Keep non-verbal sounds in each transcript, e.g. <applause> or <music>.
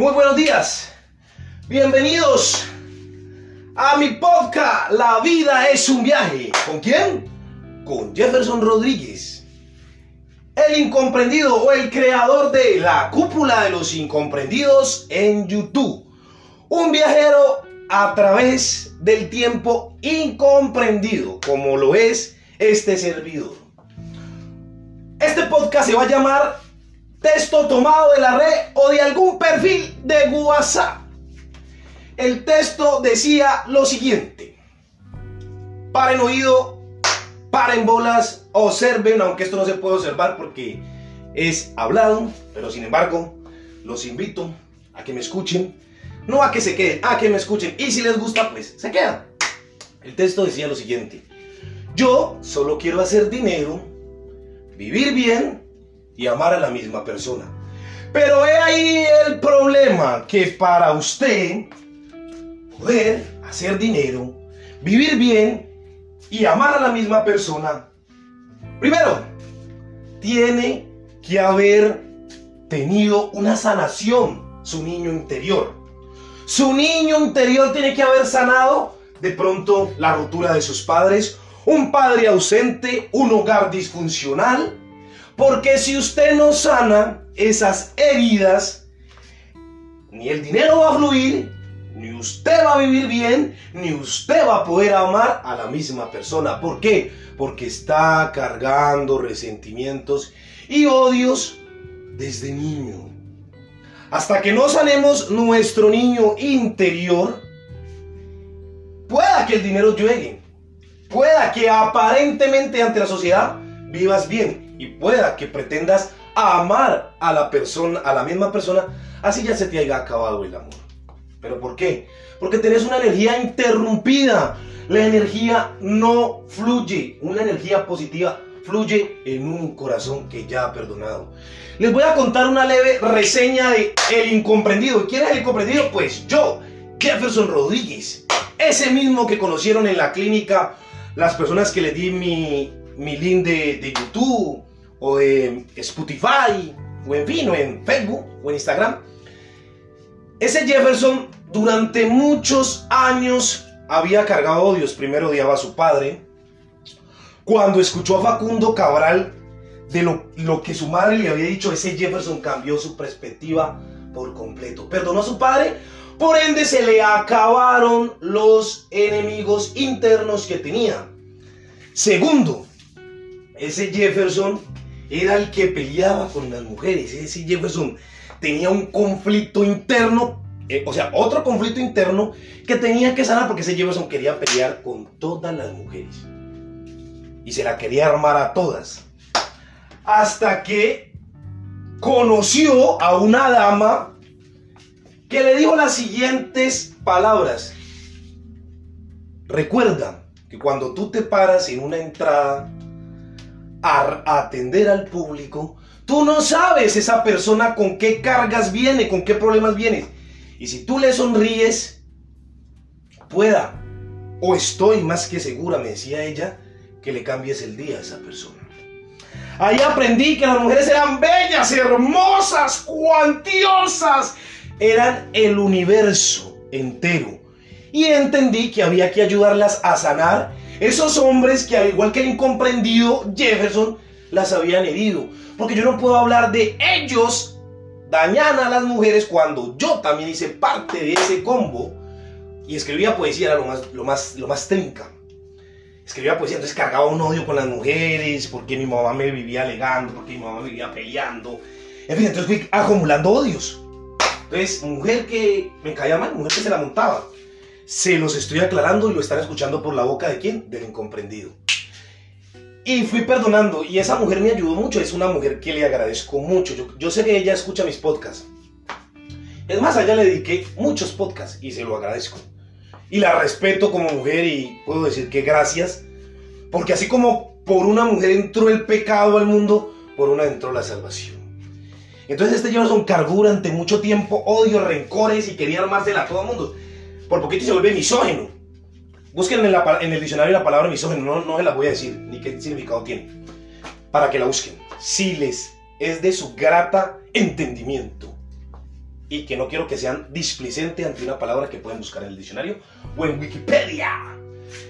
Muy buenos días. Bienvenidos a mi podcast La vida es un viaje. ¿Con quién? Con Jefferson Rodríguez. El incomprendido o el creador de la cúpula de los incomprendidos en YouTube. Un viajero a través del tiempo incomprendido, como lo es este servidor. Este podcast se va a llamar Texto tomado de la red o de algún perfil de WhatsApp. El texto decía lo siguiente. Paren oído, paren bolas, observen, aunque esto no se puede observar porque es hablado, pero sin embargo, los invito a que me escuchen, no a que se queden, a que me escuchen. Y si les gusta, pues se quedan. El texto decía lo siguiente. Yo solo quiero hacer dinero, vivir bien y amar a la misma persona. Pero he ahí el problema que para usted poder hacer dinero, vivir bien y amar a la misma persona, primero, tiene que haber tenido una sanación su niño interior. Su niño interior tiene que haber sanado de pronto la ruptura de sus padres, un padre ausente, un hogar disfuncional, porque si usted no sana esas heridas, ni el dinero va a fluir, ni usted va a vivir bien, ni usted va a poder amar a la misma persona. ¿Por qué? Porque está cargando resentimientos y odios desde niño. Hasta que no sanemos nuestro niño interior, pueda que el dinero llegue, pueda que aparentemente ante la sociedad vivas bien y pueda que pretendas amar a la persona, a la misma persona, así ya se te haya acabado el amor. ¿Pero por qué? Porque tenés una energía interrumpida. La energía no fluye. Una energía positiva fluye en un corazón que ya ha perdonado. Les voy a contar una leve reseña de El Incomprendido. ¿Quién es el incomprendido? Pues yo, Jefferson Rodríguez. Ese mismo que conocieron en la clínica las personas que le di mi, mi link de, de YouTube o de Spotify o en fin, o en Facebook o en Instagram. Ese Jefferson durante muchos años había cargado odios. Primero odiaba a su padre. Cuando escuchó a Facundo Cabral de lo, lo, que su madre le había dicho, ese Jefferson cambió su perspectiva por completo. Perdonó a su padre, por ende se le acabaron los enemigos internos que tenía. Segundo, ese Jefferson era el que peleaba con las mujeres. Ese Jefferson tenía un conflicto interno, eh, o sea, otro conflicto interno que tenía que sanar porque ese Jefferson quería pelear con todas las mujeres. Y se la quería armar a todas. Hasta que conoció a una dama que le dijo las siguientes palabras. Recuerda que cuando tú te paras en una entrada a atender al público, tú no sabes esa persona con qué cargas viene, con qué problemas viene. Y si tú le sonríes, pueda, o estoy más que segura, me decía ella, que le cambies el día a esa persona. Ahí aprendí que las mujeres eran bellas, hermosas, cuantiosas, eran el universo entero. Y entendí que había que ayudarlas a sanar esos hombres que al igual que el incomprendido Jefferson las habían herido. Porque yo no puedo hablar de ellos dañan a las mujeres cuando yo también hice parte de ese combo y escribía poesía era lo más, lo más, lo más trinca. Escribía poesía, entonces cargaba un odio con las mujeres, porque mi mamá me vivía alegando, porque mi mamá me vivía peleando. En fin, entonces fui acumulando odios. Entonces, mujer que me caía mal, mujer que se la montaba. Se los estoy aclarando y lo están escuchando por la boca de quién? Del incomprendido. Y fui perdonando y esa mujer me ayudó mucho, es una mujer que le agradezco mucho. Yo, sé que ella escucha mis podcasts. Es más, a ella le dediqué muchos podcasts y se lo agradezco. Y la respeto como mujer y puedo decir que gracias, porque así como por una mujer entró el pecado al mundo, por una entró la salvación. Entonces este Jefferson cargó durante mucho tiempo odio, rencores y quería armársela a todo el mundo. Por poquito se vuelve misógino. Busquen en, la, en, el diccionario la palabra misógino, no, no se la voy a decir, ni qué significado tiene, para que la busquen. Si les es de su grata entendimiento. y que no quiero que sean displicente ante una palabra que pueden buscar en el diccionario o en Wikipedia.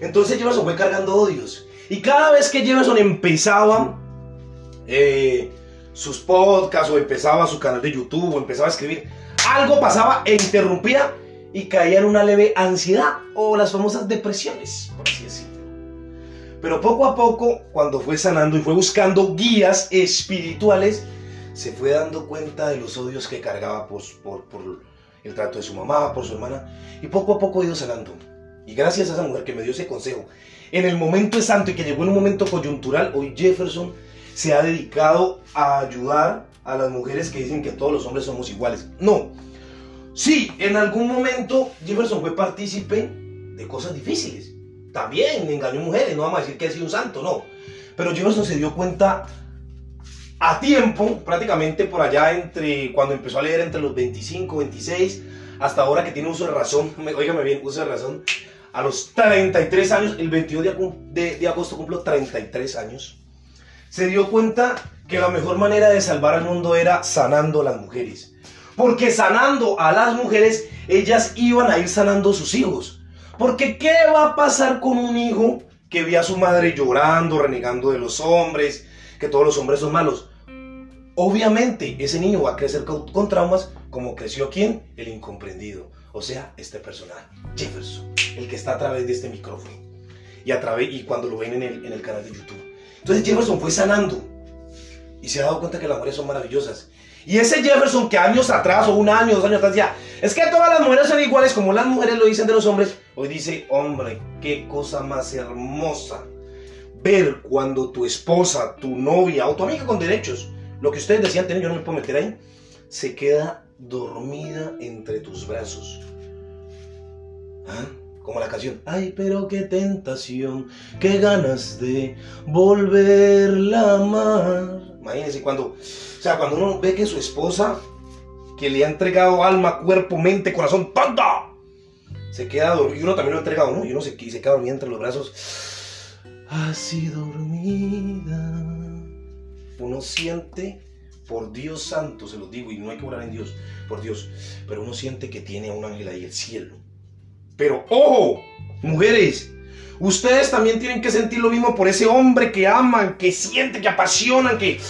Entonces Jefferson fue cargando odios. Y cada vez que Jefferson empezaba eh, sus podcasts o empezaba su canal de YouTube o empezaba a escribir, algo pasaba e interrumpía y caía en una leve ansiedad o las famosas depresiones, por así decirlo. Pero poco a poco, cuando fue sanando y fue buscando guías espirituales, se fue dando cuenta de los odios que cargaba por, el trato de su mamá, por su hermana, y poco a poco ha ido sanando. Y gracias a esa mujer que me dio ese consejo, en el momento santo y que llegó en un momento coyuntural, hoy Jefferson se ha dedicado a ayudar a las mujeres que dicen que todos los hombres somos iguales. No. Sí, en algún momento Jefferson fue partícipe de cosas difíciles. También engañó mujeres, no vamos a decir que ha sido un santo, no. Pero Jefferson se dio cuenta a tiempo, prácticamente por allá entre cuando empezó a leer entre los 25, 26, hasta ahora que tiene uso de razón, <laughs> oígame bien, uso de razón, a los 33 años, el 22 de, de agosto cumplo 33 años, se dio cuenta que la mejor manera de salvar al mundo era sanando a las mujeres. Porque sanando a las mujeres, ellas iban a ir sanando a sus hijos. Porque ¿qué va a pasar con un hijo que ve a su madre llorando, renegando de los hombres, que todos los hombres son malos? Obviamente ese niño va a crecer con, traumas como creció quien? El incomprendido. O sea, este personaje, Jefferson, el que está a través de este micrófono. Y, a través, y cuando lo ven en el, en el canal de YouTube. Entonces Jefferson fue sanando y se ha dado cuenta que las mujeres son maravillosas. Y ese Jefferson que años atrás, o un año, dos años atrás, decía, es que todas las mujeres son iguales como las mujeres lo dicen de los hombres, hoy dice, hombre, qué cosa más hermosa ver cuando tu esposa, tu novia o tu amiga con derechos, lo que ustedes decían tener, yo no me puedo meter ahí, se queda dormida entre tus brazos. ¿Ah? Como la canción, ay, pero qué tentación, qué ganas de volverla a amar. Imagínense cuando, o sea, cuando uno ve que su esposa, que le ha entregado alma, cuerpo, mente, corazón, ¡tanta! Se queda dormido, y uno también lo ha entregado, ¿no? Y uno se, se queda dormido entre los brazos, así dormida. Uno siente, por Dios santo, se lo digo, y no hay que orar en Dios, por Dios, pero uno siente que tiene a un ángel ahí, el cielo pero ojo, mujeres, ustedes también tienen que sentir lo mismo por ese hombre que aman, que sienten, que apasionan, que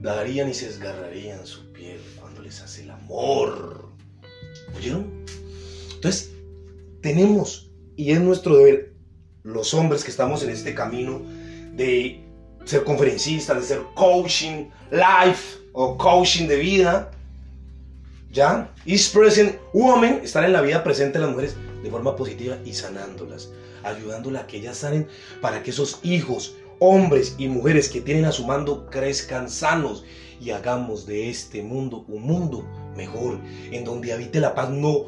darían y se desgarrarían su piel cuando les hace el amor. ¿Oyeron? Entonces, tenemos, y es nuestro deber, los hombres que estamos en este camino de ser conferencistas, de ser coaching life o coaching de vida, ¿ya? Is present woman, estar en la vida presente de las mujeres de forma positiva y sanándolas, ayudándolas a que ellas sanen para que esos hijos, hombres y mujeres que tienen a su mando crezcan sanos y hagamos de este mundo un mundo mejor, en donde habite la paz no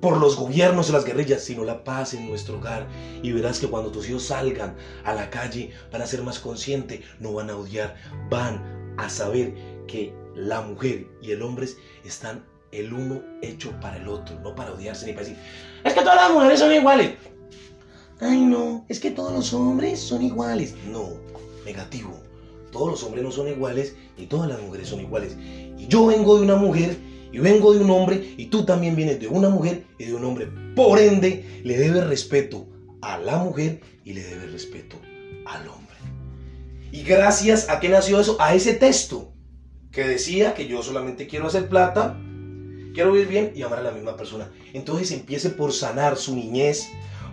por los gobiernos y las guerrillas, sino la paz en nuestro hogar. Y verás que cuando tus hijos salgan a la calle van a ser más conscientes, no van a odiar, van a saber que la mujer y el hombre están el uno hecho para el otro, no para odiarse ni para decir, es que todas las mujeres son iguales. Ay, no, es que todos los hombres son iguales. No, negativo. Todos los hombres no son iguales y todas las mujeres son iguales. Y yo vengo de una mujer y vengo de un hombre y tú también vienes de una mujer y de un hombre. Por ende, le debes respeto a la mujer y le debes respeto al hombre. Y gracias a qué nació eso, a ese texto que decía que yo solamente quiero hacer plata quiero vivir bien y amar a la misma persona. Entonces empiece por sanar su niñez,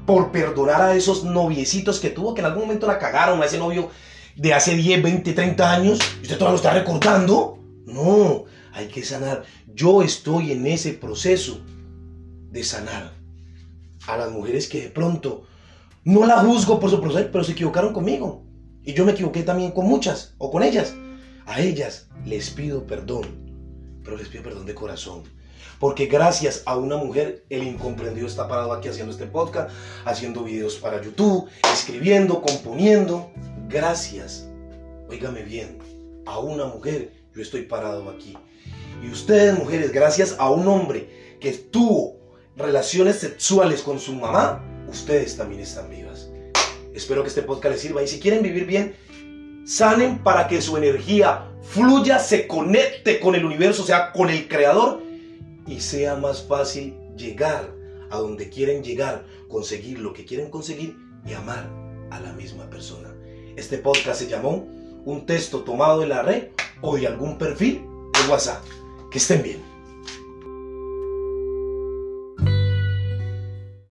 por perdonar a esos noviecitos que tuvo, que en algún momento la cagaron, a ese novio de hace 10, 20, 30 años, y usted todavía lo está recordando. No, hay que sanar. Yo estoy en ese proceso de sanar a las mujeres que de pronto no la juzgo por su proceso, pero se equivocaron conmigo. Y yo me equivoqué también con muchas o con ellas. A ellas les pido perdón, pero les pido perdón de corazón porque gracias a una mujer, el incomprendido está parado aquí haciendo este podcast, haciendo videos para YouTube, escribiendo, componiendo. Gracias, oígame bien, a una mujer yo estoy parado aquí. Y ustedes, mujeres, gracias a un hombre que tuvo relaciones sexuales con su mamá, ustedes también están vivas. Espero que este podcast les sirva. Y si quieren vivir bien, sanen para que su energía fluya, se conecte con el universo, o sea, con el creador y sea más fácil llegar a donde quieren llegar, conseguir lo que quieren conseguir y amar a la misma persona. Este podcast se llamó Un texto tomado de la red o de algún perfil de WhatsApp. Que estén bien.